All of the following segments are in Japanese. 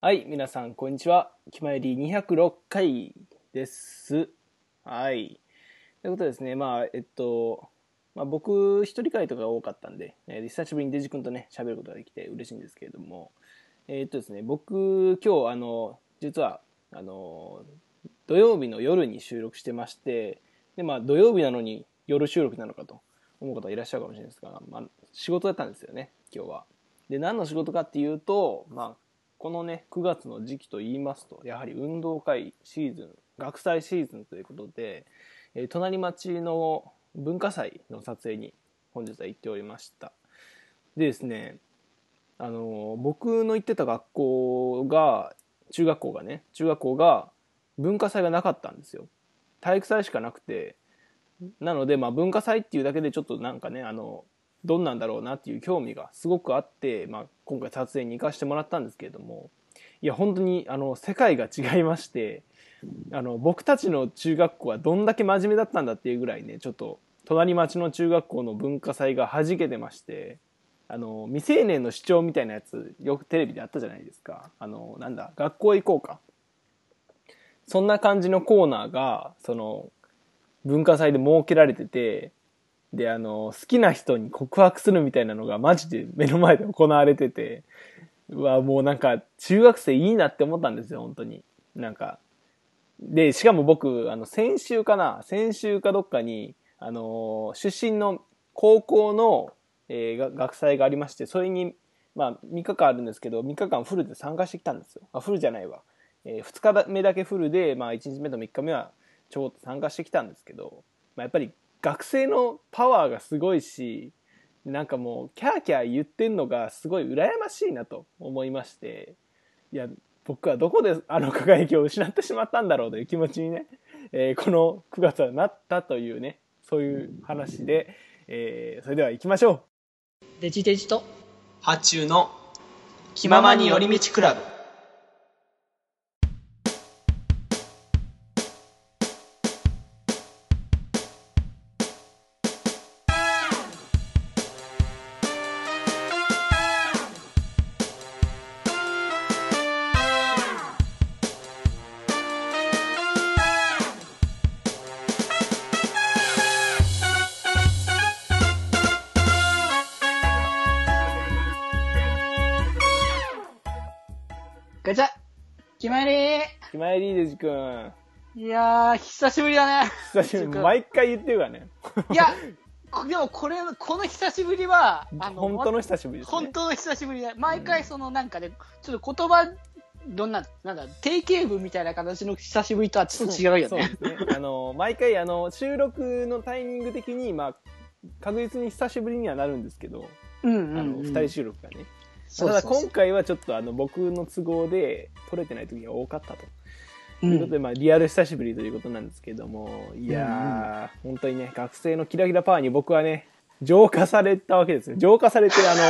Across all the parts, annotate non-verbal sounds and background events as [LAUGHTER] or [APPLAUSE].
はい、皆さん、こんにちは。きまえり206回です。はい。ということでですね、まあ、えっと、まあ、僕、一人会とかが多かったんで、えー久しぶりにデジ君とね、喋ることができて嬉しいんですけれども、えーっとですね、僕、今日、あの、実は、あの、土曜日の夜に収録してまして、で、まあ、土曜日なのに夜収録なのかと思う方いらっしゃるかもしれないですが、まあ、仕事だったんですよね、今日は。で、何の仕事かっていうと、まあ、このね、9月の時期と言いますと、やはり運動会シーズン、学祭シーズンということで、えー隣町の文化祭の撮影に本日は行っておりました。でですね、あの僕の行ってた学校が、中学校がね、中学校が文化祭がなかったんですよ。体育祭しかなくて、なので、まあ、文化祭っていうだけでちょっとなんかね、あの、どんなんだろうなっていう興味がすごくあって、まあ、今回撮影に行かせてもらったんですけれども、いや、本当に、あの、世界が違いまして、あの、僕たちの中学校はどんだけ真面目だったんだっていうぐらいね、ちょっと、隣町の中学校の文化祭が弾けてまして、あの、未成年の主張みたいなやつ、よくテレビであったじゃないですか。あの、なんだ、学校行こうか。そんな感じのコーナーが、その、文化祭で設けられてて、で、あの、好きな人に告白するみたいなのがマジで目の前で行われてて、うわ、もうなんか、中学生いいなって思ったんですよ、本当に。なんか。で、しかも僕、あの、先週かな、先週かどっかに、あの、出身の高校の、えー学祭がありまして、それに、まあ、3日間あるんですけど、3日間フルで参加してきたんですよ。あ、フルじゃないわ。え2日目だけフルで、まあ、1日目と3日目はちょこっと参加してきたんですけど、まあ、やっぱり学生のパワーがすごいし、なんかもう、キャーキャー言ってんのがすごい羨ましいなと思いまして、いや、僕はどこであの輝きを失ってしまったんだろうという気持ちにね、えーこの9月はなったというね、そういう話で、えーそれでは行きましょう。デジデジと発注の気ままに寄り道クラブ。ガチャ決まりう。ひまえりデジ君。いやー、久しぶりだね。久しぶりに毎回言ってるからね。いや、こでもこれ、この久しぶりは、あの、本当の久しぶりですね。本当の久しぶりだ。毎回そのなんかね、ちょっと言葉、どんな、なんだ、定型文みたいな形の久しぶりとはちょっと違うよね。そうですね。あの、毎回、あの、収録のタイミング的に、まあ、確実に久しぶりにはなるんですけど、うんうん、あの、うん。二人収録がね。ただ今回はちょっとあの、僕の都合で撮れてない時が多かったと。うということで、ん、まあ、リアル久しぶりということなんですけども、いやー、本当にね、学生のキラキラパワーに僕はね、浄化されたわけですよ。浄化されて、あの、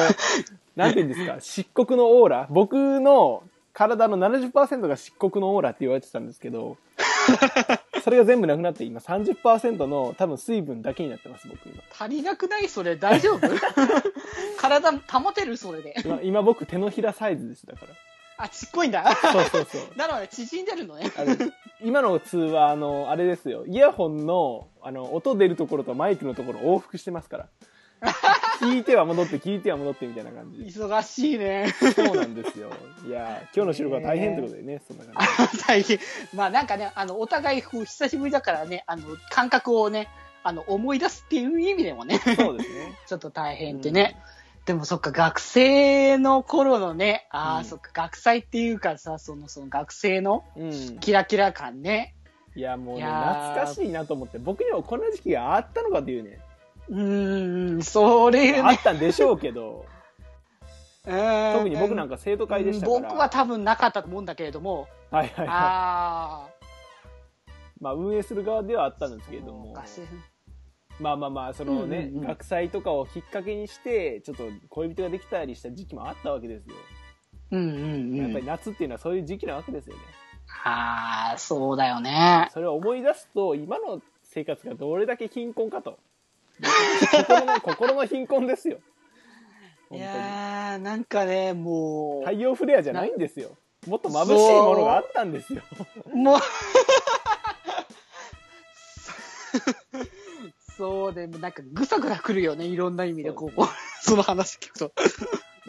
[LAUGHS] なんて言うんですか、漆黒のオーラ。僕の体の70%が漆黒のオーラって言われてたんですけど、[LAUGHS] それが全部なくなって、今30%の多分水分だけになってます、僕今。足りなくないそれ大丈夫？[LAUGHS] 体保てるそれで。今、今僕手のひらサイズです、だから。あ、ちっこいんだ。そうそうそう。[LAUGHS] なので縮んでるのね。今の通話、あの、あれですよ。イヤホンの、あの、音出るところとマイクのところ往復してますから。[LAUGHS] 聞いては戻って、聞いては戻ってみたいな感じ。忙しいね。そうなんですよ。いやー今日の収録は大変ということでね、そんな感じ。[LAUGHS] 大変。まあなんかね、あの、お互いこう久しぶりだからね、あの、感覚をね、あの、思い出すっていう意味でもね、そうですね。[LAUGHS] ちょっと大変でね。でもそっか、学生の頃のね、ああ、うんそっか、学祭っていうかさ、その、その学生のうん。キラキラ感ね。いや、もうね、いやー懐かしいなと思って、僕にもこんな時期があったのかというね、うーん、それね。あったんでしょうけど、特 [LAUGHS] 特に僕なんか生徒会でしたから。僕は多分なかったと思うんだけれども、はいはいはい。ああ、まあ、運営する側ではあったんですけれども。まあまあまあ、そのね、うんうんうん学祭とかをきっかけにして、ちょっと恋人ができたりした時期もあったわけですよ。うんうんうん。やっぱり夏っていうのはそういう時期なわけですよね。ああ、そうだよね。それを思い出すと、今の生活がどれだけ貧困かと。心の、心の貧困ですよ。い本やー、なんかね、もう。太陽フレアじゃないんですよ。もっと眩しいものがあったんですよ。もう [LAUGHS] そうで、なんかぐさぐさくるよね、いろんな意味で、こう、その話聞くと。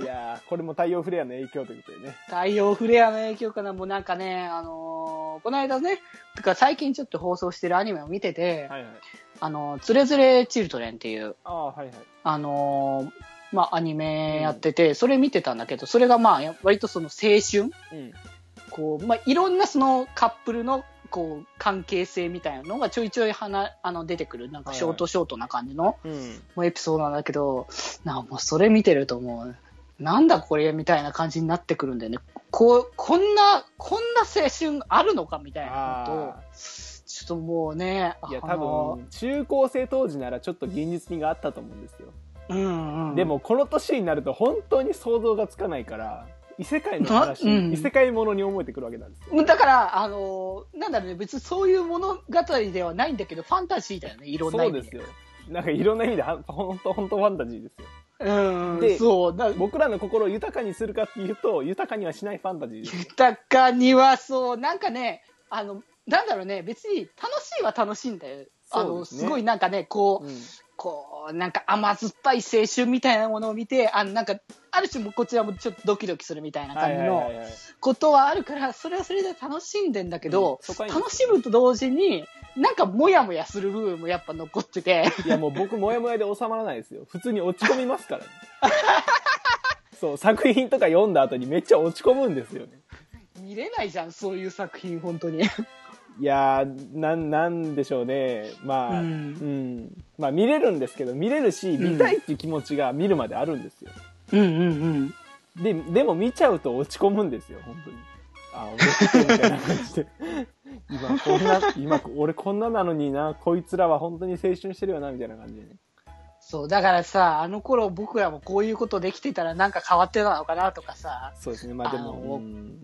いやー、これも太陽フレアの影響ということでね。太陽フレアの影響かな、もうなんかね、あのーこの間ね、てか最近ちょっと放送してるアニメを見てて、はいはい。あの、つれづれチルトレンっていう、ああ、はいはい。あのーまあ、アニメやってて、それ見てたんだけど、それがまあ、や割とその青春うん。こう、まあ、いろんなそのカップルの、こう、関係性みたいなのがちょいちょいはな、あの、出てくる、なんかショートショートな感じの、うん。もうエピソードなんだけど、なもうそれ見てるともう、なんだこれみたいな感じになってくるんだよね。こう、こんな、こんな青春あるのかみたいなことちょっともうね、いや、あ多の分、中高生当時ならちょっと現実味があったと思うんですよ。うんうん。で、も、この年になると本当に想像がつかないから、異世界の話、なうん異世界ものに思えてくるわけなんですよ。だから、あのなんだろうね、別にそういう物語ではないんだけど、ファンタジーだよね、いろんな意味で。そうですよ。なんかいろんな意味では、本当本当ファンタジーですよ。うん、でそう。だ僕らの心を豊かにするかっていうと、豊かにはしないファンタジー。豊かにはそう、なんかね、あの、なんだろうね、別に楽しいは楽しいんだよ。あの、すねすごいなんかね、こう、うんこう、なんか甘酸っぱい青春みたいなものを見て、あの、なんか、ある種もこちらもちょっとドキドキするみたいなはい感じの。ことはあるから、それはそれで楽しんでんだけど、うん楽しむと同時に、なんかモヤモヤする部分もやっぱ残ってて、いやもう僕、もやもやで収まらないですよ。普通に落ち込みますからね。[LAUGHS] そう、作品とか読んだ後にめっちゃ落ち込むんですよね。見れないじゃん、そういう作品、本当に。いやー、なん、なんでしょうね。まあ、ううんん。まあ見れるんですけど、見れるし、見たいっていう気持ちが見るまであるんですよ。うんうんうん。で、でも見ちゃうと落ち込むんですよ、本当に。あ、落ち込むみたいな感じで。[LAUGHS] 今こんな、今俺こんななのにな、こいつらは本当に青春してるよな、みたいな感じでね。そう、だからさ、あの頃僕らもこういうことできてたらなんか変わってたのかなとかさ、そうですね。まあでも、うん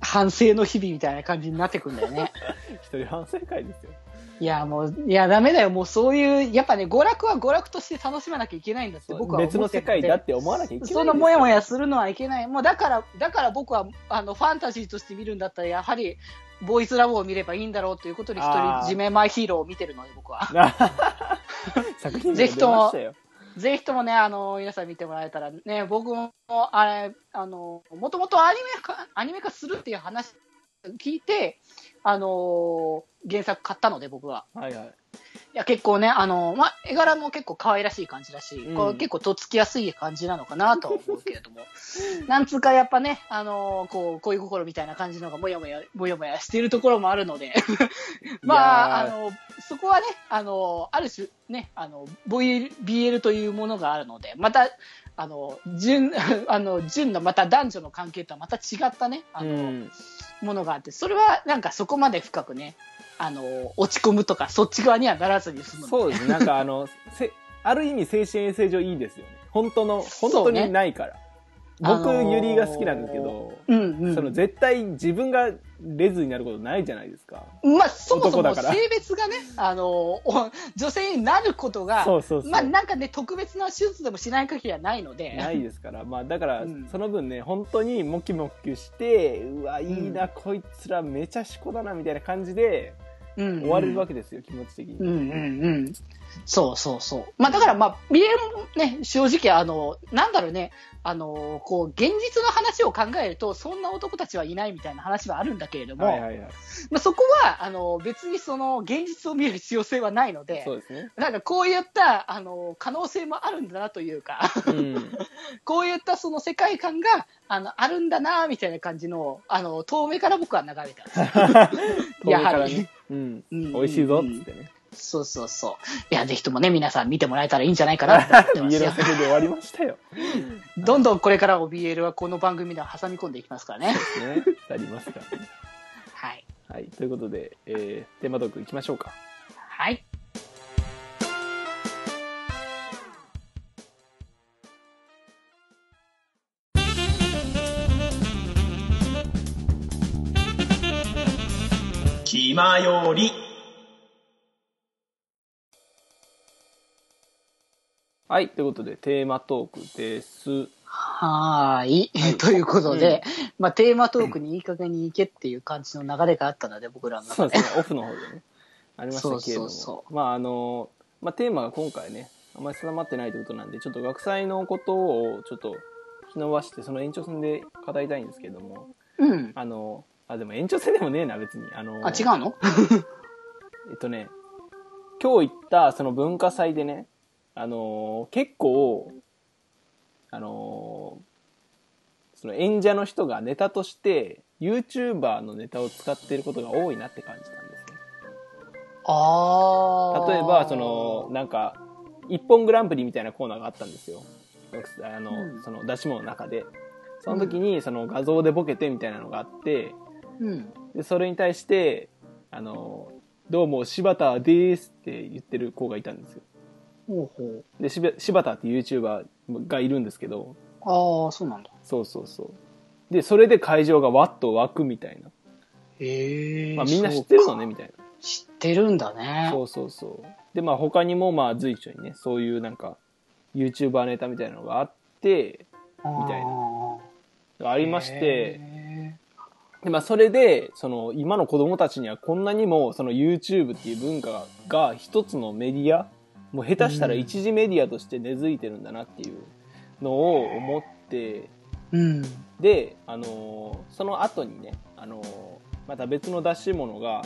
反省の日々みたいな感じになってくんだよね。[LAUGHS] 一人反省会ですよ。いや、もう、いや、ダメだよ。もうそういう、やっぱね、娯楽は娯楽として楽しまなきゃいけないんだって僕は別の世界だって思わなきゃいけない。そのモヤモヤするのはいけない。もうだから、だから僕は、あの、ファンタジーとして見るんだったら、やはり、ボーイズラブを見ればいいんだろうということで、一人、ジメマイヒーローを見てるので、僕は。[LAUGHS] 作品ぜひとも。ぜひともね、あの、皆さん見てもらえたらね、僕も、あれ、あの、もともとアニメ化、アニメ化するっていう話聞いて、あの、原作買ったので、僕は。はいはい。いや、結構ね、あの、まあ、絵柄も結構可愛らしい感じだし、うんこう結構とっつきやすい感じなのかなとは思うけれども、[LAUGHS] なんつうかやっぱね、あの、こう、恋心みたいな感じのがもやもや、もやもやしているところもあるので、まあ、あの、そこはね、あの、ある種ね、あの、BL というものがあるので、また、あの、純、[LAUGHS] あの、純のまた男女の関係とはまた違ったね、あの、うんものがあって、それはなんかそこまで深くね、あの、落ち込むとか、そっち側にはならずに済むそうですね。なんかあの、せある意味精神衛生上いいですよね。本当の、本当にないから。僕、あのーユリが好きなんですけど、うんうん。その絶対自分がレズになることないじゃないですか。まあ、そもそも男だから性別がね、あの、お女性になることが、そうそうそう。まあ、なんかね、特別な手術でもしない限りはないので、ないですから。まあだからうん、その分ね、本当にモキモキして、うわ、いいな、こいつらめちゃしこだな、みたいな感じでうんうん終われるわけですよ、気持ち的に。うんうんうん。そうそうそう。まあだからまあ、見れるもね、正直あの、なんだろうね、あの、こう、現実の話を考えると、そんな男たちはいないみたいな話はあるんだけれども、はいはいはい。まあそこは、あの、別にその、現実を見る必要性はないので、そうですね。なんかこういった、あの、可能性もあるんだなというか、うん。[LAUGHS] こういったその世界観が、あの、あるんだな、みたいな感じの、あの、遠目から僕は眺めてます。[LAUGHS] やはり。うん。うん美味しいぞ、つってね。そうそうそう。いや、ぜひともね、皆さん見てもらえたらいいんじゃないかなと思ってます家のよ。[LAUGHS] 先で終わりましたよ。どんどんこれからも BL はこの番組では挟み込んでいきますからね。ね。なりますからね。[LAUGHS] はい。はい。ということで、えー、テーマトーク行きましょうか。はい。気まより。はい。ということで、テーマトークです。はーい。はい [LAUGHS] ということで、まあ、テーマトークにいい加減に行けっていう感じの流れがあったので、僕らの中で。そうですね、オフの方でね、ありましたけれども。そうそうそまあ、あの、まあ、テーマが今回ね、あんまり定まってないということなんで、ちょっと学祭のことをちょっと引き伸ばして、その延長戦で語りたいんですけども、うん。あの、あ、でも延長戦でもねえな、別に。あの、あ、違うのえっとね、今日行ったその文化祭でね、あのー結構、あのーその演者の人がネタとして YouTuber のネタを使っていることが多いなって感じたんですね。あー。例えば、その、なんか、一本グランプリみたいなコーナーがあったんですよ。あの、うんその出し物の中で。その時に、その画像でボケてみたいなのがあって、うん。で、それに対して、あの、どうも柴田ですって言ってる子がいたんですよ。ほうほう。で、柴田って YouTuber がいるんですけど、ああ、そうなんだ。そうそうそう。で、それで会場がわっと湧くみたいな。へえ。まあみんな知ってるのね、みたいな。知ってるんだね。そうそうそう。で、まあ他にもまあ随所にね、そういうなんか、YouTuber ネタみたいなのがあって、みみたいなありまして、でまあそれで、その今の子供たちにはこんなにもその YouTube っていう文化が一つのメディア、もう下手したら一次メディアとして根付いてるんだなっていうのを思って、うん。で、あのーその後にね、あのーまた別の出し物が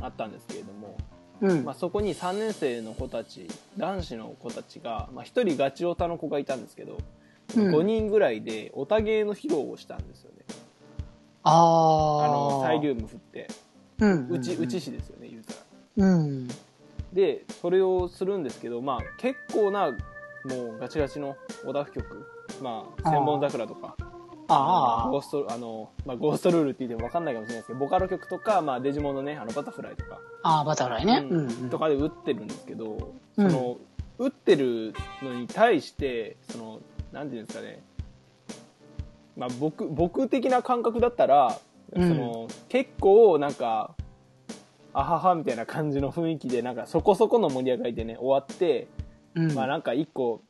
あったんですけれども、うん。まあ、そこに3年生の子たち男子の子たちが、まあ、1人ガチオタの子がいたんですけど、うん5人ぐらいでオタ芸の披露をしたんですよねああ。あのサイリウム振ってうん。うちうちし。市ですよね言うたらうん。でそれをするんですけど、まあ、結構なもうガチガチのオタフ曲。まあ千本桜とか。あゴーストあの、まあ、ゴーストルールって言っても分かんないかもしれないですけどボカロ曲とか、まあ、デジモンのねあのバタフライとか。あ。バタフライね。ううんん。とかで打ってるんですけど、うん。その打ってるのに対してそのなんていうんですかね、まあ、僕僕的な感覚だったら、うん。その結構なんかあははみたいな感じの雰囲気でなんかそこそこの盛り上がりでね終わって、うん。まあなんか一個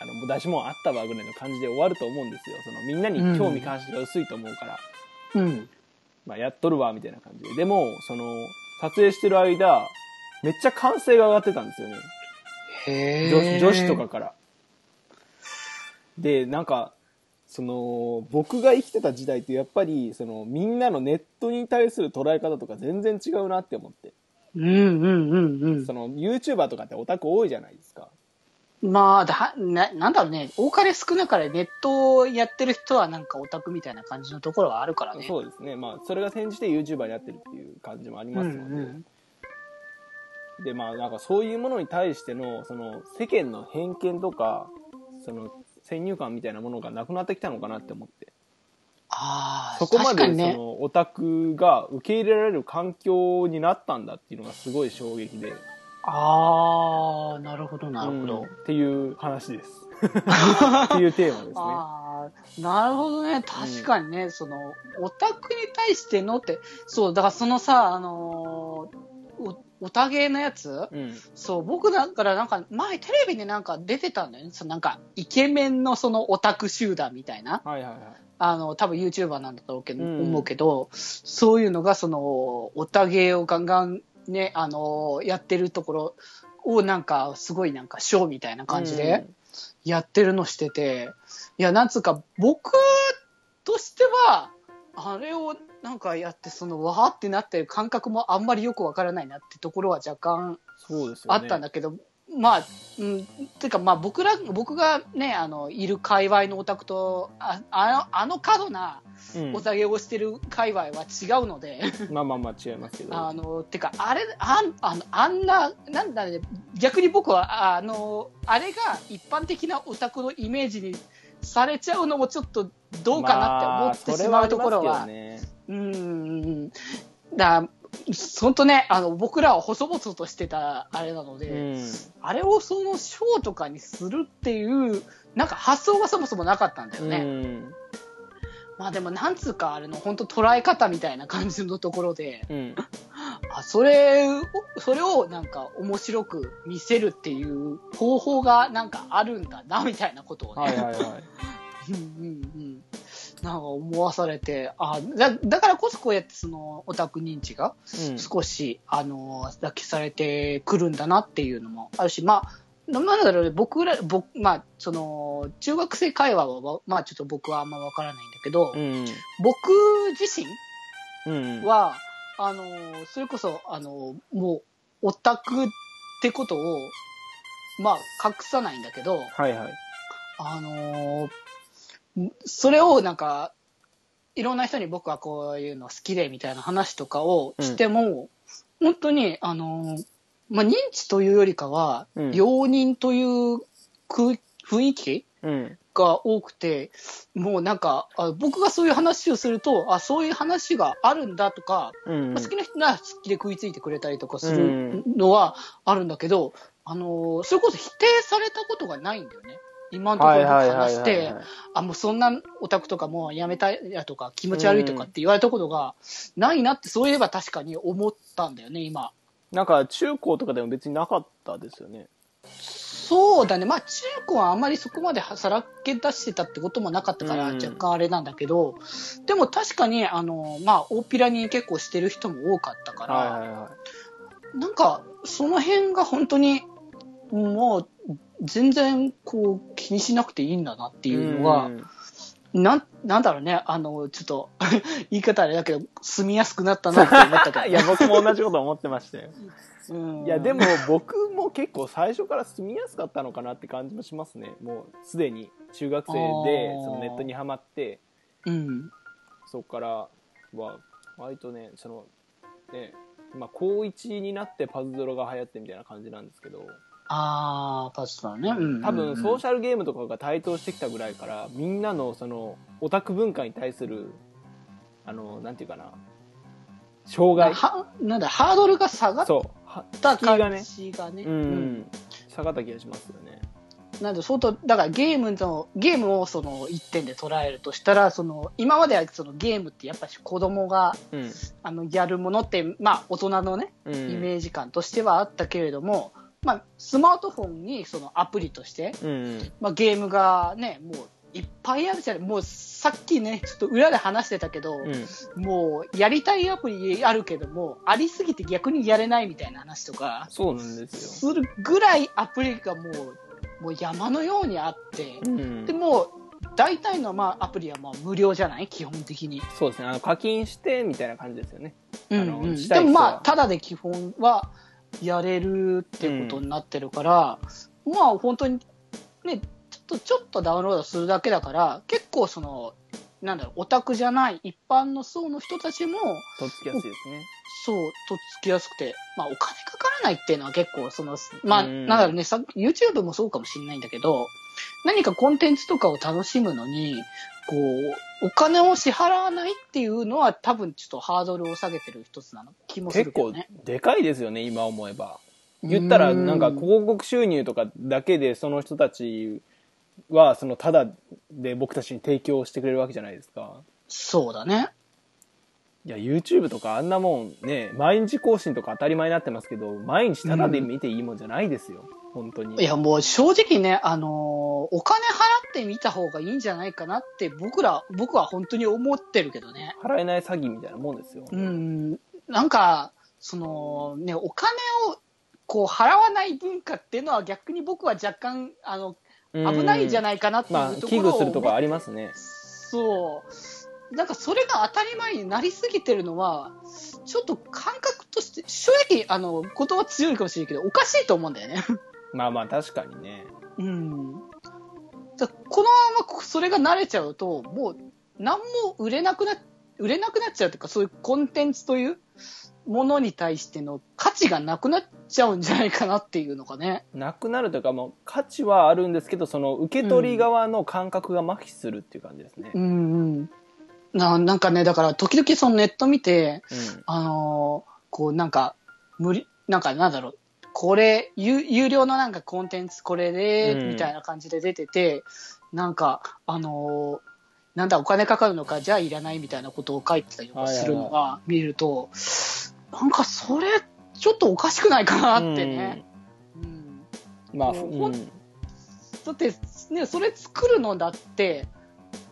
あの出し物あったわぐらいの感じで終わると思うんですよそのみんなに興味関心が薄いと思うから。うん。まあ、やっとるわ、みたいな感じで。でも、その、撮影してる間、めっちゃ歓声が上がってたんですよね。へえ。女女子とかから。で、なんか、その、僕が生きてた時代ってやっぱり、その、みんなのネットに対する捉え方とか全然違うなって思って。うんうんうんうんそ。の、YouTuber とかってオタク多いじゃないですか。まあ、だ、な、なんだろうね。多かれ少なかれネットをやってる人はなんかオタクみたいな感じのところはあるからね。そうですね。まあ、それが転じて YouTuber になってるっていう感じもありますので。うんうんでまあなんかそういうものに対してのその世間の偏見とかその先入観みたいなものがなくなってきたのかなって思ってああ、そこまでそ。のオタクが受け入れられる環境になったんだっていうのがすごい衝撃でああ、なるほど、なるほど。うんっていう話です [LAUGHS] っていうテーマですねああ、なるほどね。確かにね、その、オタクに対してのって、そう、だからそのさ、あのーお、オタゲーのやつ？うん。そう、僕だからなんか、前テレビでなんか出てたんだよね。そのなんか、イケメンのそのオタク集団みたいな。はいはいはい。あの、多分 YouTuber なんだろうけど、うん。思うけど、そういうのがその、オタゲーをガンガンね、あのやってるところをなんか、すごいなんか、ショーみたいな感じで、やってるのしてて、いや、なんつうか、僕としては、あれをなんかやって、その、わーってなってる感覚もあんまりよくわからないなってところは若干あったんだけど、まあ、うん、てかまあ僕ら、僕がね、あの、いる界隈のオタクと、ああの、あの過度なうん。お酒をしてる界隈は違うので、まあまあまあ違いますけど。[LAUGHS] あの、てか、あれ、あん、あの、あんな、なんだね、逆に僕は、あの、あれが一般的なオタクのイメージにされちゃうのもちょっとどうかなって思ってしまうところは、まあうんうんうん。だ本当ね、あの、僕らは細々としてたあれなので、けどねあれをそのショーとかにするっていう、なんか発想がそもそもなかったんだようんね。うんまあでもなんつうか、あれの本当捉え方みたいな感じのところで、うんあ、それを、それをなんか面白く見せるっていう方法がなんかあるんだな、みたいなことをね、はいはいはい [LAUGHS] うんうんうん。なんか思わされて、あだだからこそこうやってそのオタク認知がうん。少し、あの、抱きされてくるんだなっていうのもあるし、まあ、なんだろうね、僕ら、僕、まあ、その、中学生会話は、まあちょっと僕はあんまわからないんだけど、うん。僕自身うん。は、あの、それこそ、あの、もう、オタクってことを、まあ、隠さないんだけど、はいはい。あのーそれをなんか、いろんな人に僕はこういうの好きでみたいな話とかをしても、本当に、あのーまあ、認知というよりかは、うん。容認という空雰囲気うん。が多くて、もうなんか、あ僕がそういう話をすると、あ、そういう話があるんだとか、うん。まあ好きな人なら好きで食いついてくれたりとかするのはあるんだけど、あのーそれこそ否定されたことがないんだよね。今のところ僕話して、あ、もうそんなオタクとかもうやめたいやとか気持ち悪いとかって言われたことがないなって、そういえば確かに思ったんだよね、今。なんか中高とかでも別になかったですよねそうだね。まあ中高はあんまりそこまでさらけ出してたってこともなかったからうん若干あれなんだけど、でも確かにあの、まあ大っぴらに結構してる人も多かったから、はいはいはなんか、その辺が本当に、もう、全然、こう、気にしなくていいんだなっていいうのが、ん。なん、なんだろうね、あの、ちょっと、[LAUGHS] 言い方あれだけど、住みやすくなったなって思ったけど。[LAUGHS] いや僕も同じこと思ってましたようん。いやでも、僕も結構最初から住みやすかったのかなって感じもしますね。もうすでに中学生でそのネットにはまって。うん。そこからは割とねそのねまあ高1になってパズドラが流行ってみたいな感じなんですけどあー、パスタね。うん。多分ソーシシャルゲームとかが台頭してきたぐらいからみんなのそのオタク文化に対するあのなんていうかな障害。は、なんだ、ハードルが下がっそう。はた敷居がね。感じがね。うん、下がった気がしますよね。なんで相当、だからゲームの、ゲームをその一点で捉えるとしたら、その、今まではそのゲームってやっぱり子供が、うん。あの、やるものって、まあ大人のね、うん。イメージ感としてはあったけれども、まあ、スマートフォンにそのアプリとして、うんまあ、ゲームがね、もういっぱいあるじゃない。もうさっきね、ちょっと裏で話してたけど、うん。もうやりたいアプリあるけども、ありすぎて逆にやれないみたいな話とか、そうなんですよ。するぐらいアプリがもう、もう山のようにあって、うん。でもう、大体のまあアプリはまあ無料じゃない？基本的に。そうですね。あの課金してみたいな感じですよね。うんうん。でもまあ、ただで基本はやれるってことになってるから、まあ本当にね、ちょっと、ちょっとダウンロードするだけだから、結構その、なんだろう、オタクじゃない一般の層の人たちも、とっつきやすいですね。そう、とっつきやすくて、まあお金かからないっていうのは結構その、まあ、うん。なんだろうね、さ YouTube もそうかもしれないんだけど、何かコンテンツとかを楽しむのに、こう、お金を支払わないっていうのは多分ちょっとハードルを下げてる一つなの。気もす結構るけどね。でかいですよね今思えば。言ったらなんか広告収入とかだけでその人たちはそのただで僕たちに提供してくれるわけじゃないですか。そうだね。いや YouTube とかあんなもんね毎日更新とか当たり前になってますけど毎日ただで見ていいもんじゃないですよ、本当にいやもう正直ね、あのーお金払ってみた方がいいんじゃないかなって僕ら、僕は本当に思ってるけどね。払えない詐欺みたいなもんですよ、うん、なんか、そのね、お金をこう払わない文化っていうのは逆に僕は若干、あの、危ないんじゃいないかなってまあいうところを、危惧するとこありますねそう。なんかそれが当たり前になりすぎてるのは、ちょっと感覚として、正直、あの、言葉強いかもしれないけど、おかしいと思うんだよね。まあまあ確かにねうん。だこのままそれが慣れちゃうと、もう何も売れなくな、売れなくなっちゃうというか、そういうコンテンツというものに対しての価値がなくなっちゃうんじゃないかなっていうのがね。なくなるというかもう価値はあるんですけどその受け取り側の感覚が麻痺するっていう感じですねうんうん。ななんかね、だから時々そのネット見て、うんあのーこうなんか、無理、なんかなんだろう、これ、有有料のなんかコンテンツこれで、うん。みたいな感じで出てて、なんか、あのーなんだ、お金かかるのか、じゃあいらないみたいなことを書いてたりとかするのが見ると、なんかそれ、ちょっとおかしくないかなってね。うん。まあ、もうんだって、ね、それ作るのだって、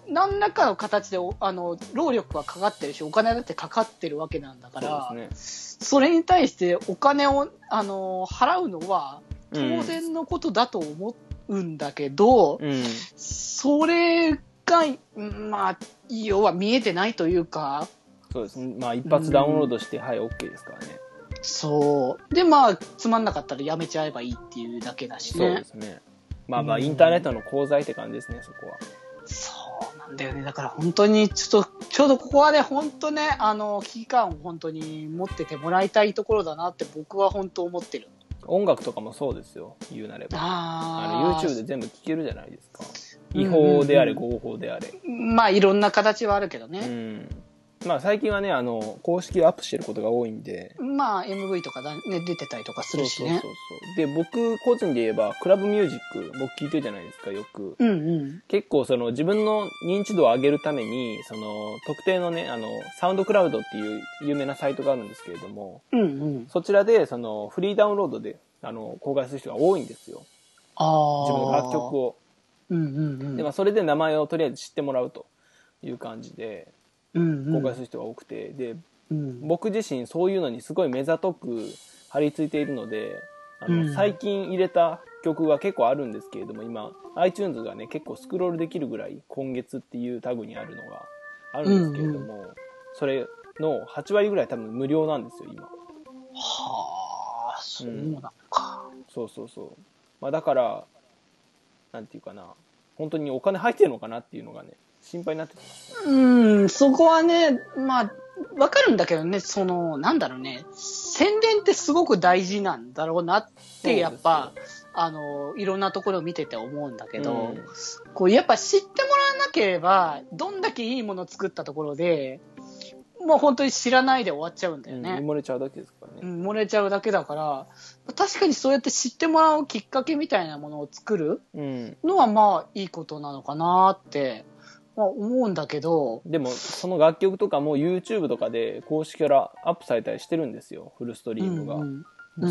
何らかの形でおあの労力はかかってるしお金だってかかってるわけなんだからそね。それに対してお金をあの払うのは当然のことだと思うんだけど、うん。それが、うんまあ、要は見えてないというか、そうですね。まあ、一発ダウンロードして、はい、OK ですからね。そう。で、まあ、つまんなかったらやめちゃえばいいっていうだけだしそうでね。すね。まあまあ、うんインターネットの功罪って感じですね、そこは。なんだよね。だから本当に、ちょっと、ちょうどここはね、本当ね、あの、危機感を本当に持っててもらいたいところだなって僕は本当思ってる。音楽とかもそうですよ、言うなれば。あのあ YouTube で全部聴けるじゃないですか。違法であれ、うん合法であれ。まあ、いろんな形はあるけどうね。ん。まあ、最近はね、あの、公式をアップしてることが多いんで。まあ、MV とかだ、ね、出てたりとかするしね。そうそうそう。で、僕、個人で言えば、クラブミュージック、僕聞いてるじゃないですか、よく。うんうん。結構、その、自分の認知度を上げるために、その、特定のね、あの、サウンドクラウドっていう有名なサイトがあるんですけれども、うんうん。そちらで、その、フリーダウンロードで、あの、公開する人が多いんですよ。ああ。自分の楽曲を。うんうんうん。で、まあ、それで名前をとりあえず知ってもらうという感じで、公開する人が多くて、で、うん、僕自身そういうのにすごい目ざとく張り付いているので、あの、うん。最近入れた曲が結構あるんですけれども、今、iTunes がね、結構スクロールできるぐらい、今月っていうタグにあるのがあるんですけれども、それの8割ぐらい多分無料なんですよ、今。はあ、そうなのか。そうそうそう。まあだから、なんていうかな、本当にお金入ってるのかなっていうのがね、心配になって。うん、そこはね、まあ、わかるんだけどね、その、なんだろうね、宣伝ってすごく大事なんだろうなって、やっぱ、あの、いろんなところを見てて思うんだけど、うんこう、やっぱ知ってもらわなければ、どんだけいいものを作ったところで、もう本当に知らないで終わっちゃうんだようん、ね。埋もれちゃうだけですからね。うん、漏れちゃうだけだから、確かにそうやって知ってもらうきっかけみたいなものを作るうん。のはまあいいことなのかなって、まあ、思うんだけど、でも、その楽曲とかも YouTube とかで公式からアップされたりしてるんですよ、フルストリームが。うんうん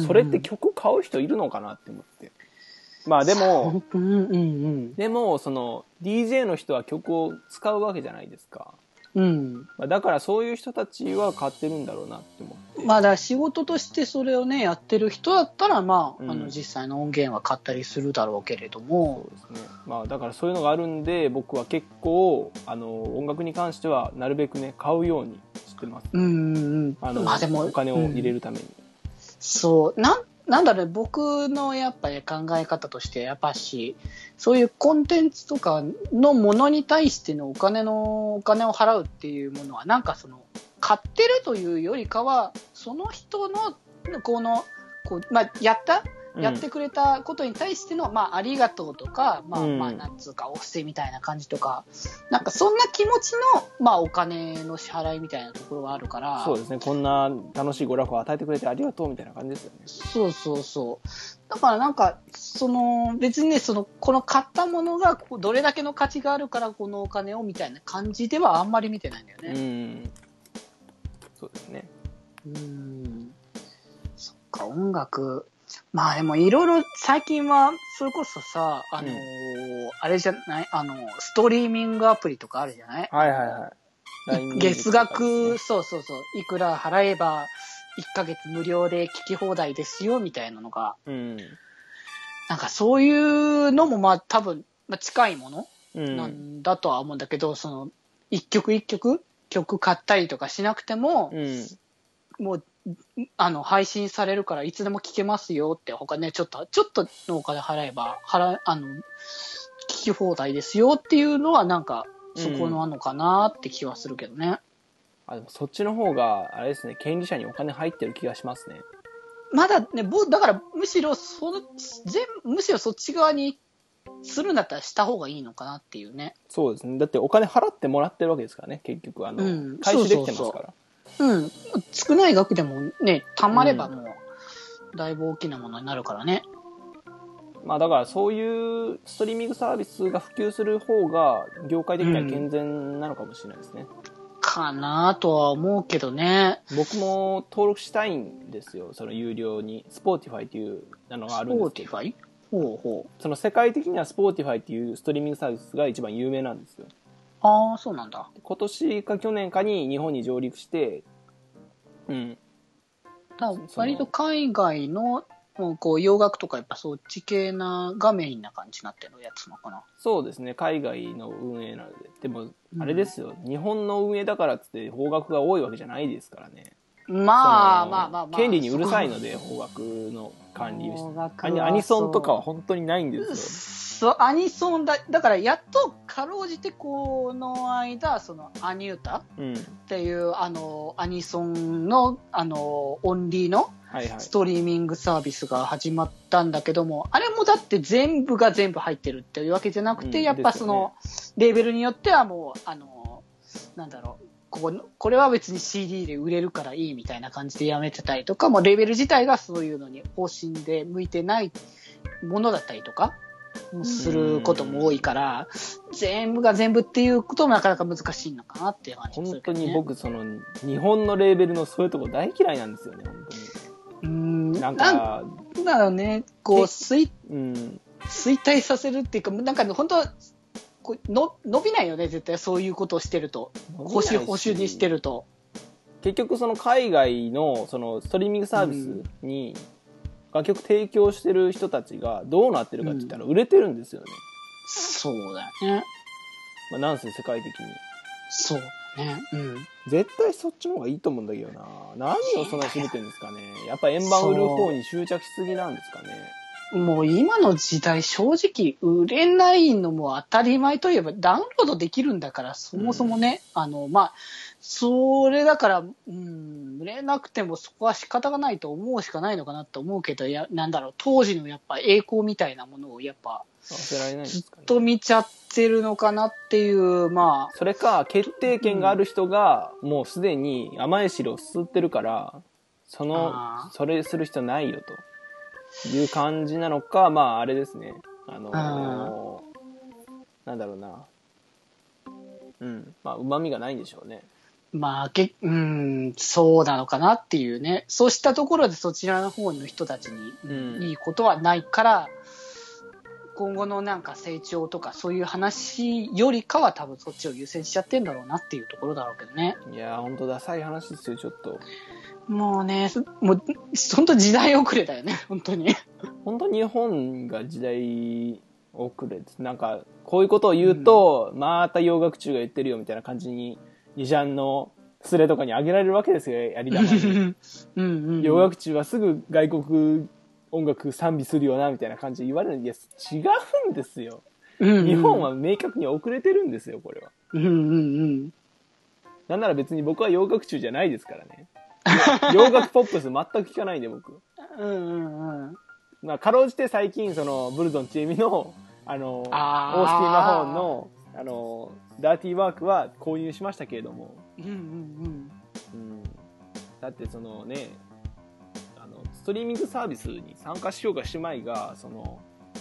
それって曲買う人いるのかなって思って。まあでも、うんうんうんでも、その、DJ の人は曲を使うわけじゃないですか。うん。まあ、だからそういう人たちは買ってるんだろうなって思って。まあだから仕事としてそれをね、やってる人だったら、まあ、うんあの実際の音源は買ったりするだろうけれどもそ、うですね。まあだからそういうのがあるんで、僕は結構、あの、音楽に関してはなるべくね、買うようにしてます。うんうんうん。あの、まあでも、お金を入れうんるために。そう、なん、なんだろう、僕のやっぱり考え方として、やっぱし、そういうコンテンツとかのものに対してのお金の、お金を払うっていうものは、なんかその、買ってるというよりかは、その人の、この、こう、まあ、やったやってくれたことに対しての、まあ、ありがとうとか、まあ、うんまあ、なんつうか、お布施みたいな感じとか、なんか、そんな気持ちの、まあ、お金の支払いみたいなところがあるから、そうですね。こんな楽しい娯楽を与えてくれてありがとうみたいな感じですよね。そうそうそう。だからなんか、その、別にね、その、この買ったものが、どれだけの価値があるから、このお金をみたいな感じではあんまり見てないんだようね。ん。そうですね。うん。そっか、音楽。まあでも、いろいろ最近は、それこそさ、あのーあれじゃない？あの、ストリーミングアプリとかあるじゃない？はいはいはい。月額、ねそうそうそう、いくら払えば、1ヶ月無料で聞き放題ですよ、みたいなのが、うん。なんかそういうのもまあ多分、まあ、近いものうん。なんだとは思うんだけど、その、一曲一曲曲買ったりとかしなくても、うん。もう、あの、配信されるからいつでも聞けますよって、他ね、ちょっと、ちょっとのお金払えば、払、あの、聞き放題ですよっていうのはなんか、そこなのかなって気はするけどね。あ、でもそっちの方が、あれですね、権利者にお金入ってる気がしますね。まだね、ぼだからむしろその、全むしろそっち側にするんだったらした方がいいのかなっていうね。そうですね。だってお金払ってもらってるわけですからね、結局。あの、うん回収できてますから。うん。少ない額でもね、貯まればもう、だいぶ大きなものになるからね。まあだからそういうストリーミングサービスが普及する方が、業界的には健全なのかもしれないですね。かなとは思うけどね。僕も登録したいんですよ、その有料に。Spotify っていうのがあるんですけど。Spotify? ほうほう。その世界的には Spotify っていうストリーミングサービスが一番有名なんですよ。ああ、そうなんだ。今年か去年かに日本に上陸して、うん。だか割と海外の、もうこう洋楽とかやっぱそっち系ながメインな感じになってるやつなのかな。そうですね、海外の運営なので。でも、うんあれですよ、日本の運営だからっつって邦楽が多いわけじゃないですからね。まあそのまあまあまあ。権利にうるさいので、邦楽の管理邦楽はアニアニソンとかは本当にないんですそう、アニソンだ、だからやっとかろうじてこの間、そのアニュータ。っていうあのアニソンのあのオンリーのはいはいス。トリーミングサービスが始まったんだけども、あれもだって全部が全部入ってるっていうわけじゃなくて、うんやっぱその、レーベルによってはもう、あの、なんだろう、こここれは別に CD で売れるからいいみたいな感じでやめてたりとか、もうレーベル自体がそういうのに方針で向いてないものだったりとか、することも多いから、全部が全部っていうこともなかなか難しいのかなっていう感じがす本。当に僕、その、日本のレーベルのそういうとこ大嫌いなんですよね、本当に。なんなんか、だろうね、こう、け衰うん。衰退させるっていうか、なんか本当はこうの伸びないよね、絶対そういうことをしてると。保守、保守にしてると。結局その海外のそのストリーミングサービスに楽曲提供してる人たちがどうなってるかって言ったら売れてるんですよね。そうだよね。まあ、なんせ世界的に。そうだね。うん。絶対そっちの方がいいと思うんだけどな。何をそんなに締めてるんですかね。やっぱ円盤売る方に執着しすぎなんですかね。もう今の時代正直売れないのも当たり前といえばダウンロードできるんだから、そもそもね、あの、まあ、それだから、うん、売れなくてもそこは仕方がないと思うしかないのかなと思うけど、いや、なんだろう、当時のやっぱ栄光みたいなものをやっぱ忘れられないんでずっ。と見ちゃってるのかなっていう、まあ、それか、決定権がある人が、もうすでに甘い汁を吸ってるから、そのそれする必要ないよという感じなのか、まあ、あれですね。あのーなんだろうな。うん。まあ、旨味がないんでしょうね。まあ、けうん、そうなのかなっていうね。そうしたところでそちらの方の人たちうんにいいことはないから、今後のなんか成長とかそういう話よりかは多分そっちを優先しちゃってんだろうなっていうところだろうけどね。いやー、ほんとダサい話ですよ、ちょっと。もうね、そもう、本当時代遅れだよね、[LAUGHS] 本当に。本当日本が時代遅れです。なんか、こういうことを言うと、また洋楽中が言ってるよみたいな感じに、ニジャンのスレとかにあげられるわけですよ、やり玉に。[LAUGHS] うんうん。洋楽中はすぐ外国音楽賛美するよな、みたいな感じで言われるんです。違うんですよ。うんうん日本は明確に遅れてるんですよ、これは。うんうんうん。なんなら別に僕は洋楽中じゃないですからね。[LAUGHS] 洋楽ポップス全く聞かないんで、僕。うんうんうん。まあ、かろうじて最近、その、ブルドンちえみの、あの、オースティン・あーマホーンの、あの、ダーティーワークは購入しましたけれども、うんうんうん。だってそのね、あの、ストリーミングサービスに参加しようがしまいが、その、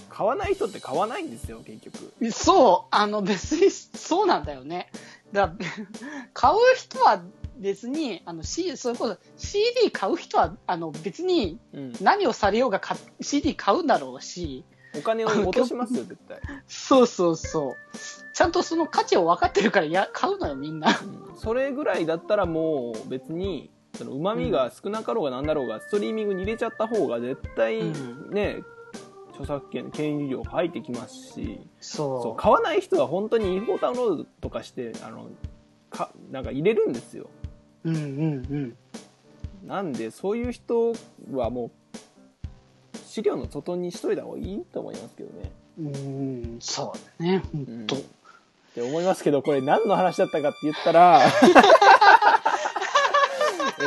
買わない人って買わないんですよ、結局。うん。そう、あの別にそうなんだよね。だから買う人は別に、あの、C、それこそ CD 買う人は、あの別にうん。何をされようが買 CD 買うんだろうし、お金を落としますよ、絶対。そうそうそう。ちゃんとその価値を分かってるからや買うのよ、みんな。うんそれぐらいだったらもう別に、その旨味が少なかろうがなんだろうが、ストリーミングに入れちゃった方が絶対うんね、著作権、権利料入ってきますし、そう。買わない人は本当に違法ダウンロードとかして、あの、か、なんか入れるんですよ。うんうんなんで、そういう人はもう、資料の外にしといた方がいいと思いますけどね。うん。うん、そうだね、うん本当。って思いますけど、これ何の話だったかって言ったら、[LAUGHS]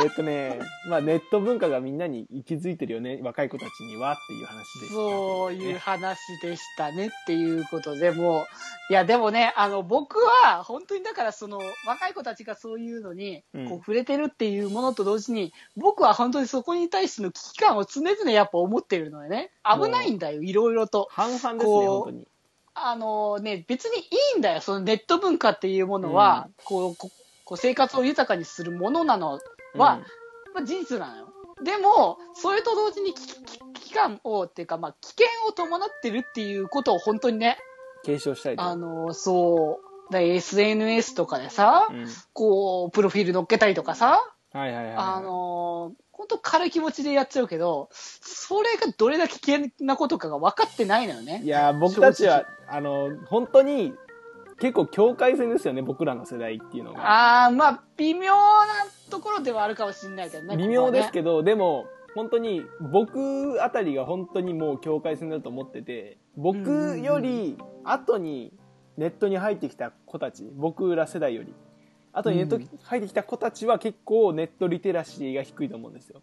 えっとね、まあネット文化がみんなに息づいてるよね、若い子たちにはっていう話でした、そういう話でしたねっていうことでもう、いやでもね、あの僕は本当にだからその若い子たちがそういうのにうんこう触れてるっていうものと同時に、僕は本当にそこに対しての危機感を常々やっぱ思ってるのよね。危ないんだよ、いろいろと。半々ですね、本当に。あのね、別にいいんだよ、そのネット文化っていうものは、こうここう生活を豊かにするものなのは、まあ、事実なのよ。でも、それと同時に危機感を、っていうか、まあ、危険を伴ってるっていうことを本当にね、継承したいと。あの、そう、だ SNS とかでさ、うんこう、プロフィール載っけたりとかさ、はいはいはい。あのー、本当軽い気持ちでやっちゃうけど、それがどれだけ危険なことかが分かってないのよね。いや、僕たちは、あの、本当に、結構境界線ですよね、僕らの世代っていうのが。ああ、まあ、微妙なところではあるかもしれないけどね。微妙ですけど。ど、でも、本当に、僕あたりが本当にもう境界線だと思ってて、僕より後にネットに入ってきた子たち、僕ら世代より、後にネットに入ってきた子たちは結構ネットリテラシーが低いと思うんですよ。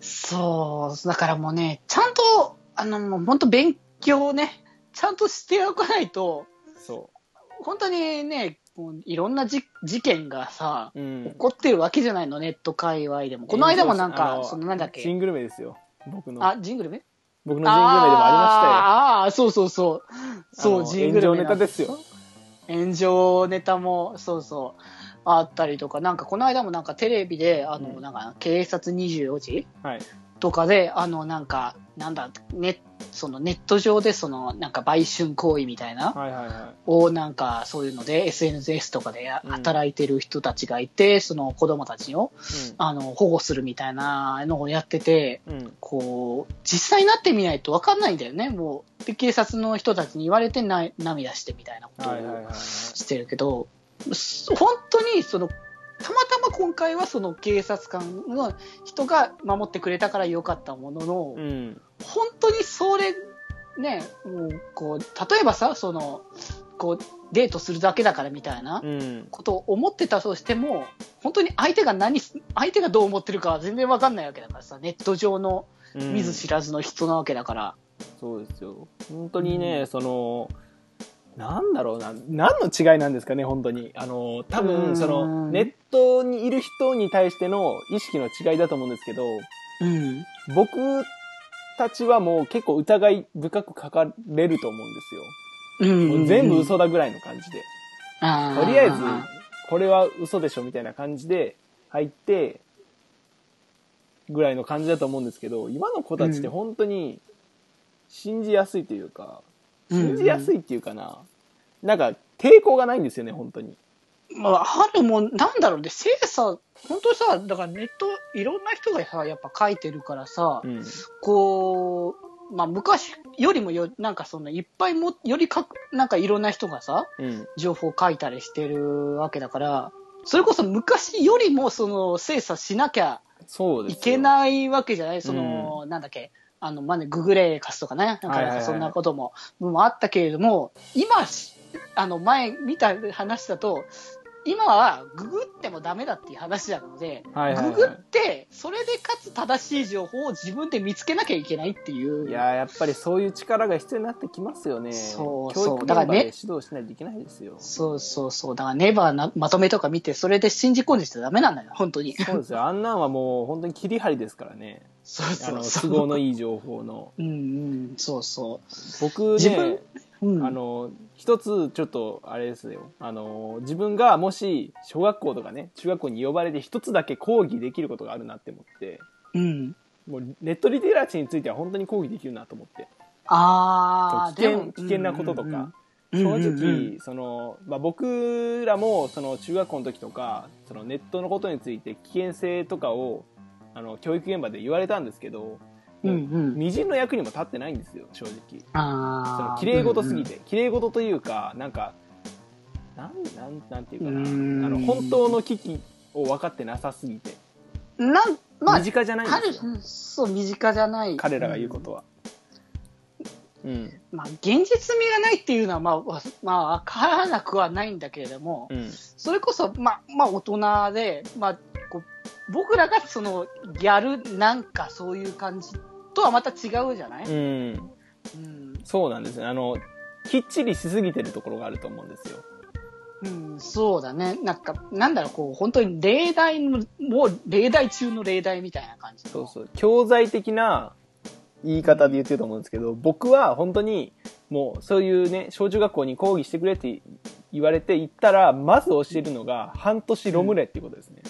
そう、だからもうね、ちゃんと、あの、もう本当勉強をね、ちゃんとしておかないと、そ本当にね、もういろんなじ事件がさ、う。うん起。こってるわけじゃないの、ネット界隈でも。この間もなんあか、のそのなんだっけ？ジングル名ですよ。僕の。あ、ジングルメ僕のジングル名でもああーあー、そうそうそう。りましたよ。そう、ジングルメ炎上ネタですよ。炎上ネタも、そうそう、あったりとか、なんかこの間もなんかテレビで、あの、うんなんか警察24時はい。とかで、あの、なんか、なんだ、ネそのネット上でその、なんか売春行為みたいな、はいはいはをなんかそういうので SNS とかでうん働いてる人たちがいて、その子供たちを、い。あの、保護するみたいなのをやってて、うん。うん。こう、実際になってみないと分かんないんだよね、もう。で、警察の人たちに言われてな涙してみたいなことをはいはいはいはい。してるけど、そ本当にその、たまたま今回はその警察官の人が守ってくれたからよかったものの、うん。本当にそれ、ね、もう、こう、例えばさ、その、こう、デートするだけだからみたいなうん。ことを思ってたとしても、本当に相手が何す、相手がどう思ってるかは全然わかんないわけだからさ、ネット上のうん見ず知らずの人なわけだから。そうですよ。本当にね、その、なんだろうな、何の違いなんですかね、本当に。あの、多う分、んその、ネットにいる人に対しての意識の違いだと思うんですけど、うん。僕たちはもう結構疑い深く書かれると思うんですよ。うん全部嘘だぐらいの感じで。とりあえず、これは嘘でしょみたいな感じで入って、ぐらいの感じだと思うんですけど、今の子たちって本当に信じやすいというか、信じやすいっていうかな、なんか抵抗がないんですよね、本当に。まあ、あるもん、なんだろうね、精査、本当にさ、だからネット、いろんな人がさ、やっぱ書いてるからさ、うん。こう、まあ、昔よりもよ、なんかその、いっぱいも、よりかく、なんかいろんな人がさ、うん。情報を書いたりしてるわけだから、それこそ昔よりも、その、精査しなきゃい。けないわけじゃない？その、なんだっけ、あの、まあね、ググレカスとかね、なんかそんなことも、もあったけれども、今し、あの、前見た話だと、今はググってもダメだっていう話なので、はいはいはいググって、それでかつ正しい情報を自分で見つけなきゃいけないっていう。いやーやっぱりそういう力が必要になってきますよね。そう教育現場だからねで指導しないといけないですよ。そうそうそう。だからネバーなまとめとか見て、それで信じ込んでちゃダメなんだよ、本当に。そうですよ。あんなんはもう本当に切り張りですからね。そうそうそう。都合のいい情報の。うんうん、そうそ僕自分ね、う。うん、あの、一つちょっとあれですよ。あの、自分がもし小学校とかね、中学校に呼ばれて一つだけ講義できることがあるなって思って、うん。もうネットリテラシーについては本当に講義できるなと思って。ああ、危険危険なこととか、うんうん正直、うんうんうんその、まあ、僕らもその中学校の時とかそのネットのことについて危険性とかをあの教育現場で言われたんですけど、うんうん。みじんの役にも立ってないんですよ正直。そ。の綺麗事すぎて、綺麗事というかなんかなんなんなんていうかな。あの本当の危機を分かってなさすぎて、うんうん。なん、まあ身、近じゃないんですよ。うんそう、身近じゃない。彼らが言うことは。うん。まあ、現実味がないっていうのは、まあ、わまあ、わからなくはないんだけれども、うん。それこそ、まあ、まあ、大人で、まあ、こう僕らがその、ギャルなんかそういう感じとはまた違うじゃない、うんうん、そうなんですね。あのきっちりしすぎてるところがあると思うんですよ。うん、そうだね。なんか、なんだろう、こう、本当に例題の、もう例題中の例題みたいな感じの。そうそう。教材的な言い方で言ってると思うんですけど僕は本当にもうそういうね小中学校に講義してくれって言われて行ったらまず教えるのが半年ロムレっていうことですね、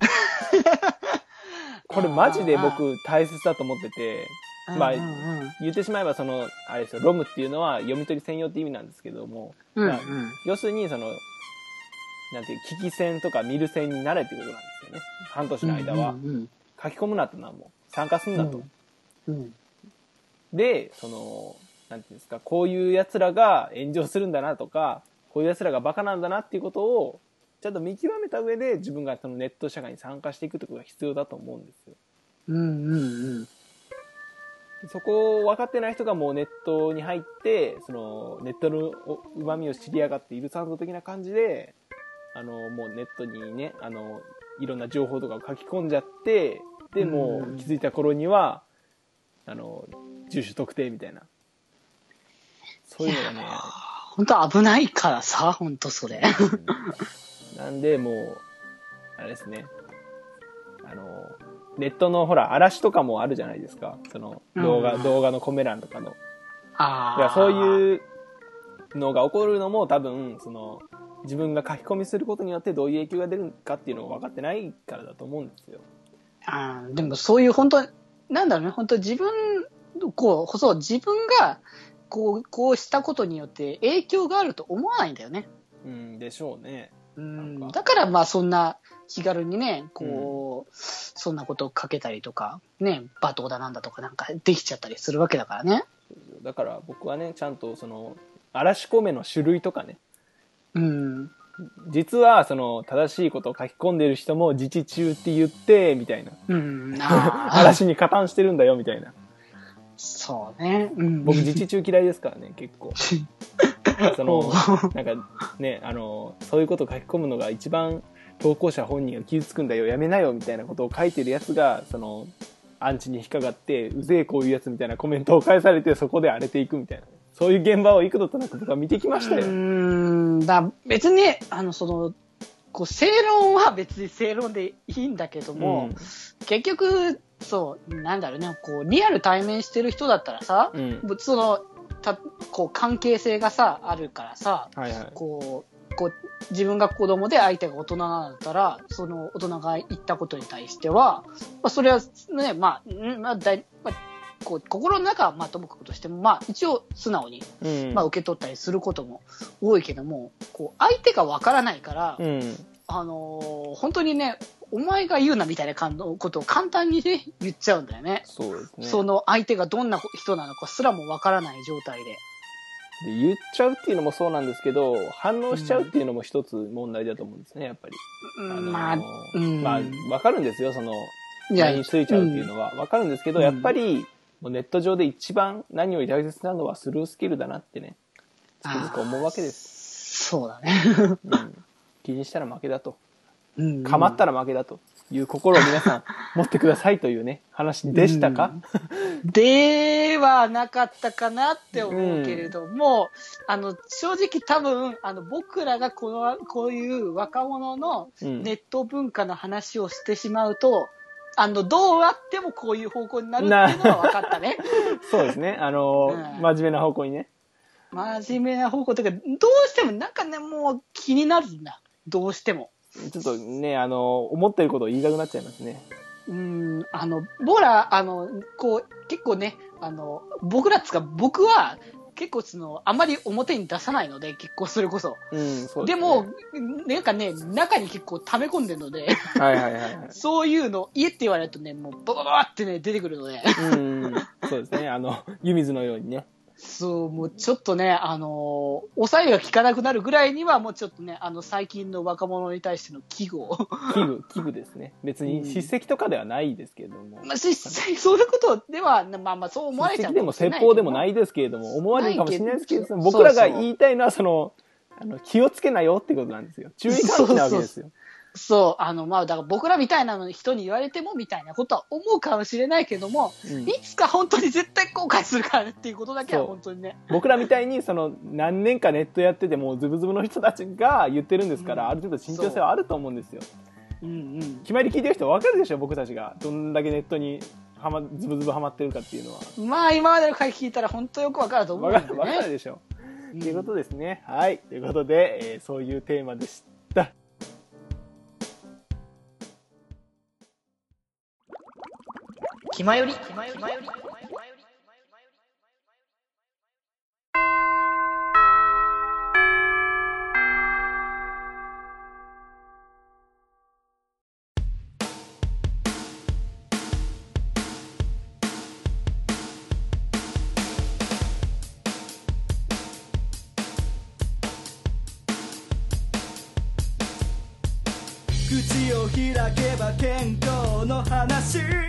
[LAUGHS] これマジで僕大切だと思っててまあうんうん。言ってしまえばそのあれですよロムっていうのは読み取り専用って意味なんですけども、うん。まあ要するにそのなんていう聞き戦とか見る戦になれってことなんですよね。半年の間は、うんうん書き込むなとなもう参加すんなと、うんうん。でそのなんていうんですかこういう奴らが炎上するんだなとかこういう奴らがバカなんだなっていうことをちゃんと見極めた上で自分がそのネット社会に参加していくってことが必要だと思うんですようんうんうん。そこを分かってない人がもうネットに入ってそのネットのうまみを知り上がっているサンド的な感じであのもうネットにねあのいろんな情報とかを書き込んじゃってでもう気づいた頃にはあの住所特定みたいなそういうのがね本当危ないからさ、本当それ。うんなんでもうあれですねあのネットのほら嵐とかもあるじゃないですかその動画、うん動画のコメ欄とかのあいやそうう。いうのが起こるのも多分その自分が書き込みすることによってどういう影響が出るかっていうのを分かってないからだと思うんですよ。あーでもそういう本当、なんだろうね、本当自分、こう、そう、自分が、こう、こうしたことによって影響があると思わないんだよね。うんでしょうね。うんだからまあそんな気軽にね、こう、そんなことをかけたりとか、ね、罵倒だなんだとかなんかできちゃったりするわけだからね。だから僕はねちゃんとその嵐コメの種類とかねうん。実はその正しいことを書き込んでる人も自治中って言ってみたいなうん。[LAUGHS] 嵐に加担してるんだよみたいなそうね。うん。僕自治中嫌いですからね結構 [LAUGHS] [LAUGHS] そのなんかねあのそういうことを書き込むのが一番投稿者本人が傷つくんだよやめなよみたいなことを書いてるやつがそのアンチに引っかかってうぜえこういうやつみたいなコメントを返されてそこで荒れていくみたいな。そういう現場を幾度となく僕は見てきましたうよ、ん。だ別にね、あの、その、こう正論は別に正論でいいんだけども、うん。結局、そう、なんだろうね、こう、リアル対面してる人だったらさ、うん。その、た、こう、関係性がさ、あるからさ、はいはい。こう、こう、自分が子供で相手が大人だったら、その大人が言ったことに対しては、まあ、それはね、まあ、んまあ、だい、まあ、こう、心の中はまあ、ともかくとしても、まあ、一応素直に、うん。まあ、受け取ったりすることも多いけども、こう、相手がわからないから、うん。あのー本当にね、お前が言うなみたいな感のことを簡単にね、[LAUGHS] 言っちゃうんだよね。そうですねその相手がどんな人なのかすらもわからない状態で。で言っちゃうっていうのもそうなんですけど反応しちゃうっていうのも一つ問題だと思うんですねやっぱり、あのまあ、うん。まあわかるんですよそのいや前についちゃうっていうのは分かるんですけど、うんやっぱりもうネット上で一番何より大切なのはスルースキルだなってねつくづく思うわけです、そうだね。うん、気にしたら負けだとうんかまったら負けだという心を皆さん持ってくださいというね話でしたか、ではなかったかなって思うけれども、あの、正直多分、あの、僕らがこの、こういう若者のうん。ネット文化の話をしてしまうと、あの、どうあってもこういう方向になるっていうのは分かったね。[LAUGHS] そうですね。あのーうん。真面目な方向にね。真面目な方向というか、どうしてもなんかね、もう気になるんだ。どうしても。ちょっとねあのー思ってることを言いたくなっちゃいますね。うん、あの、僕ら、あの、こう、結構ね、あの、僕らっつうか、僕は、結構その、あまり表に出さないので、結構それこそ。うんそうね。ですも、なんかね、中に結構溜め込んでるので、はいはいはいはい。[LAUGHS] そういうの、家って言われるとね、もう、ババババってね、出てくるので、うんそうですね。あの湯水のようにねそう、もうちょっとね、あのー抑えが効かなくなるぐらいには、もうちょっとね、あの、最近の若者に対しての危惧を、器具器具ですね。別に叱責とかではないですけれども、まあ、しそういうことでは、まあまあ、そう思われちゃう叱責でも説法でもないいですけれども思われるかもしれないですけれども僕らが言いたいのはそのあの気をつけなよってことなんですよ。注意喚起なわけですよ。そう、あの、まあ、だから僕らみたいなのに人に言われてもみたいなことは思うかもしれないけども、うんいつか本当に絶対後悔するからねっていうことだけはそう本当にね。僕らみたいにその何年かネットやっててもうズブズブの人たちが言ってるんですから、うんある程度慎重性はあると思うんですようんうん。決まり聞いてる人分かるでしょ僕たちがどんだけネットにはまズブズブハマってるかっていうのはまあ、今までの回聞いたら本当よくわかると思うん分かるだよね。分かるでしょうんということですね。はい。ということで、えーそういうテーマでした。き。まより。口を開けば健康の話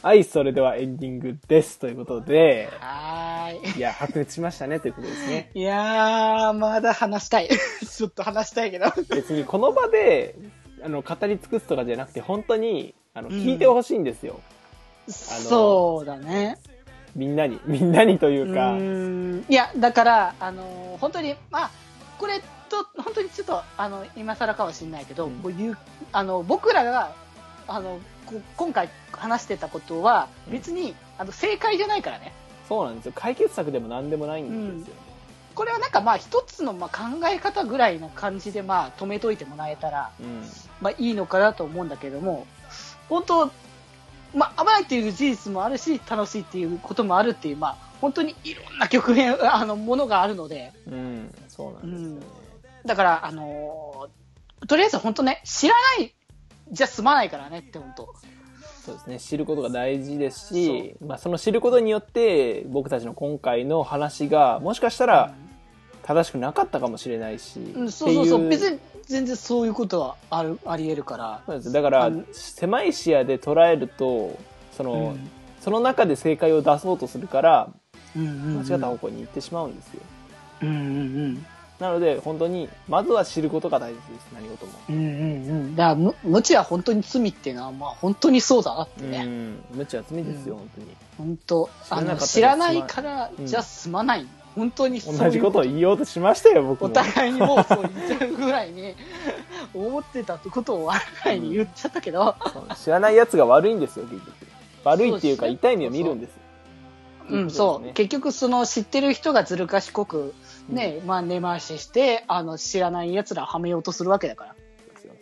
はい、それではエンディングです。ということで、はーい。いや、白熱しましたね、ということですね。いやー、まだ話したい。[LAUGHS] ちょっと話したいけど。別にこの場で、あの、語り尽くすとかじゃなくて、本当に、あの、うん聞いてほしいんですよ。そうだね。みんなに、みんなにといううか、ーんいや、だから、あのー本当に、まあ、これと、本当にちょっと、あの、今更かもしれないけど、うんあの、僕らが、あの、こ今回話してたことは、うん別に、あの、正解じゃないからね。そうなんですよ。解決策でも何でもないんですよ。これはなんかまあ一つのまあ考え方ぐらいな感じでまあ止めといてもらえたらうん。まあいいのかなと思うんだけども、本当、まあ、危ないっていう事実もあるし、楽しいっていうこともあるっていう、まあ、本当にいろんな局面、あの、ものがあるので、うん、そうなんですよね。だから、あのーとりあえず本当ね、知らないじゃ済まないからねって本当。そうですね。知ることが大事ですし、まあ、その知ることによって、僕たちの今回の話が、もしかしたら正しくなかったかもしれないし、うん、そうそうそう、別に全然そういうことはある、あり得るから。そうですだから狭い視野で捉えるとその、うんその中で正解を出そうとするからうんうんうん間違った方向に行ってしまうんですよ、うんうんうん。なので本当にまずは知ることが大事です。何事も、うんうんうん。だから、む無知は本当に罪っていうのは、まあ本当にそうだなってうね。ん。無知は罪ですよ、うん。本当に。本当あの、知らなかったら知らないからうん。じゃ済まない。本当に同じことを言おうとしましたよ僕おも互いにもうそう言っちゃうぐらいに [LAUGHS] 思ってたことを笑いに言っちゃったけど、そう知らない奴が悪いんですよ結局。悪いっていうか痛い目を見るんですうん、そそう結局、その知ってる人がずる賢く、ね、まあ根回しして、あの、知らない奴らをはめようとするわけだから。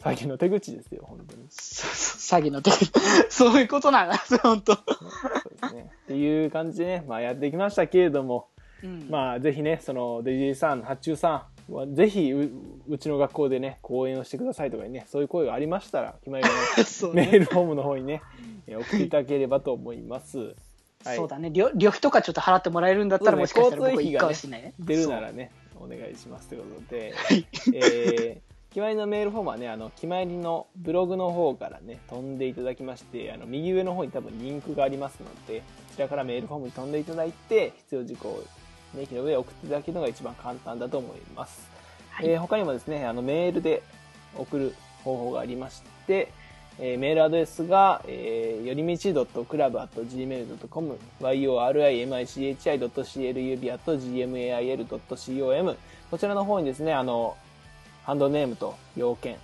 詐欺の手口ですよ本当に詐欺の手口。[LAUGHS] そういうことなんだ、本当。そうですねっていう感じでね、まあ、やってきましたけれどもうんまあ、ぜひね、その、デジェイさん、発注さんは、ぜひう、うちの学校でね、講演をしてくださいとかね、そういう声がありましたら、決まりのそうメねールフォームの方にね、えー送っていただければと思います。はいそうだね。旅旅費とかちょっと払ってもらえるんだったら、もしかしたら僕行くかもしれない？ね。出るならね、お願いしますということで、はいえー、決まりのメールフォームはね、あの、決まりのブログの方からね、飛んでいただきまして、あの、右上の方に多分リンクがありますので、そちらからメールフォームに飛んでいただいて、必要事項をね、駅の上へ送っていただけるのが一番簡単だと思います。はいえー他にもですね、あの、メールで送る方法がありまして、えーメールアドレスが、えー、よりみち .club.gmail.com、yorimichi.club.gmail.com、こちらの方にですね、あの、ハンドネームと要件、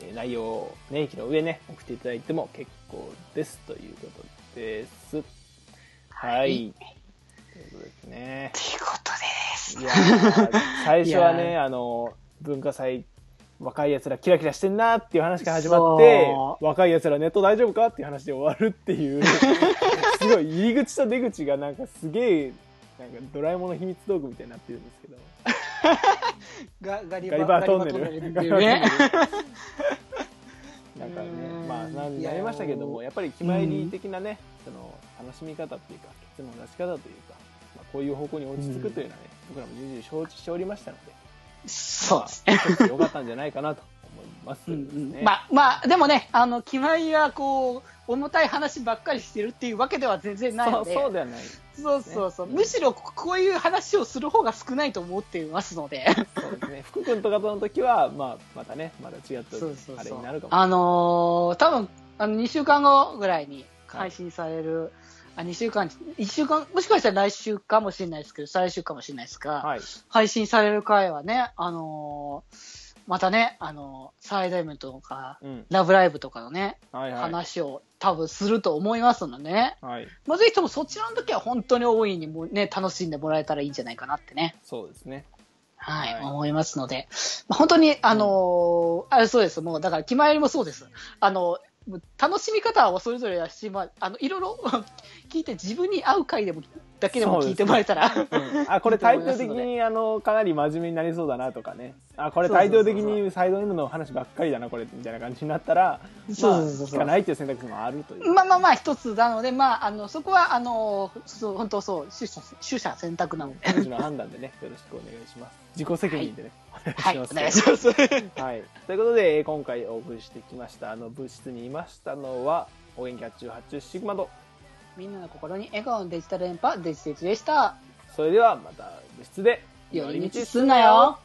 えー内容をね、駅の上ね、送っていただいても結構ですということです。はい。はいということですね。ということです。いやー最初はね、あの、文化祭、若い奴らキラキラしてんなっていう話から始まってそ、若い奴らネット大丈夫かっていう話で終わるっていう、[LAUGHS] すごい入り口と出口がなんかすげえ、なんかドラえもんの秘密道具みたいになってるんですけど、[LAUGHS] ガガリバートンネル。ガリバートンネル。[LAUGHS] なんかねう、んまあ、なりましたけども、やっぱり決まり的なね、その、楽しみ方っていうか、結論の出し方というか、まあ、こういう方向に落ち着くというのはね、僕らも重々承知しておりましたので、そうですね。一つ良かったんじゃないかなと思います、うんうんね。まあ、まあ、でもね、あの、決まりはこう、重たい話ばっかりしてるっていうわけでは全然ないので、そうではない。そうそうそう、ねむしろここういう話をする方が少ないと思っていますので、そうですね。福君とかとの時は、まあ、またね、まだ違ったあれになるかも。あのー多分あの2週間後ぐらいに配信される、あ2週間、1週間、もしかしたら来週かもしれないですけど、再来週かもしれないですが、はい。配信される回はね、あのーまたね、あのーサイドイベントとか、うん。ラブライブとかのね、はいはい。話を多分すると思いますのでね、はい。まあ、ぜひともそちらの時は本当に大いにもね、楽しんでもらえたらいいんじゃないかなってね。そうですね。はい、はい思いますので、まあ、本当に、あのーあれそうです、もう、だから、決まりもそうです。あの、楽しみ方はそれぞれだし、まあ、あの、いろいろ [LAUGHS] 聞いて自分に合う回でも、だけでも聞いてもらえたら、うん、あ、これタイトル的に、あの、かなり真面目になりそうだなとかね。あ、これタイトル的にサイド M の話ばっかりだな、これ、みたいな感じになったら、そうまあそうそうそう聞かないっていう選択肢もあるという。まあまあまあ、一つなので、まあ、あの、そこは、あの、そう本当そう、取捨、選択なので。判断でね、よろしくお願いします。自己責任でね。はい、おます願いします。はい。ということで、えー今回お送りしてきました、あの、物質にいましたのは、お元気発注発注シグマと、みんなの心に笑顔のデジタル連覇、デジテチでした。それではまた物質で、寄り道すんなよ。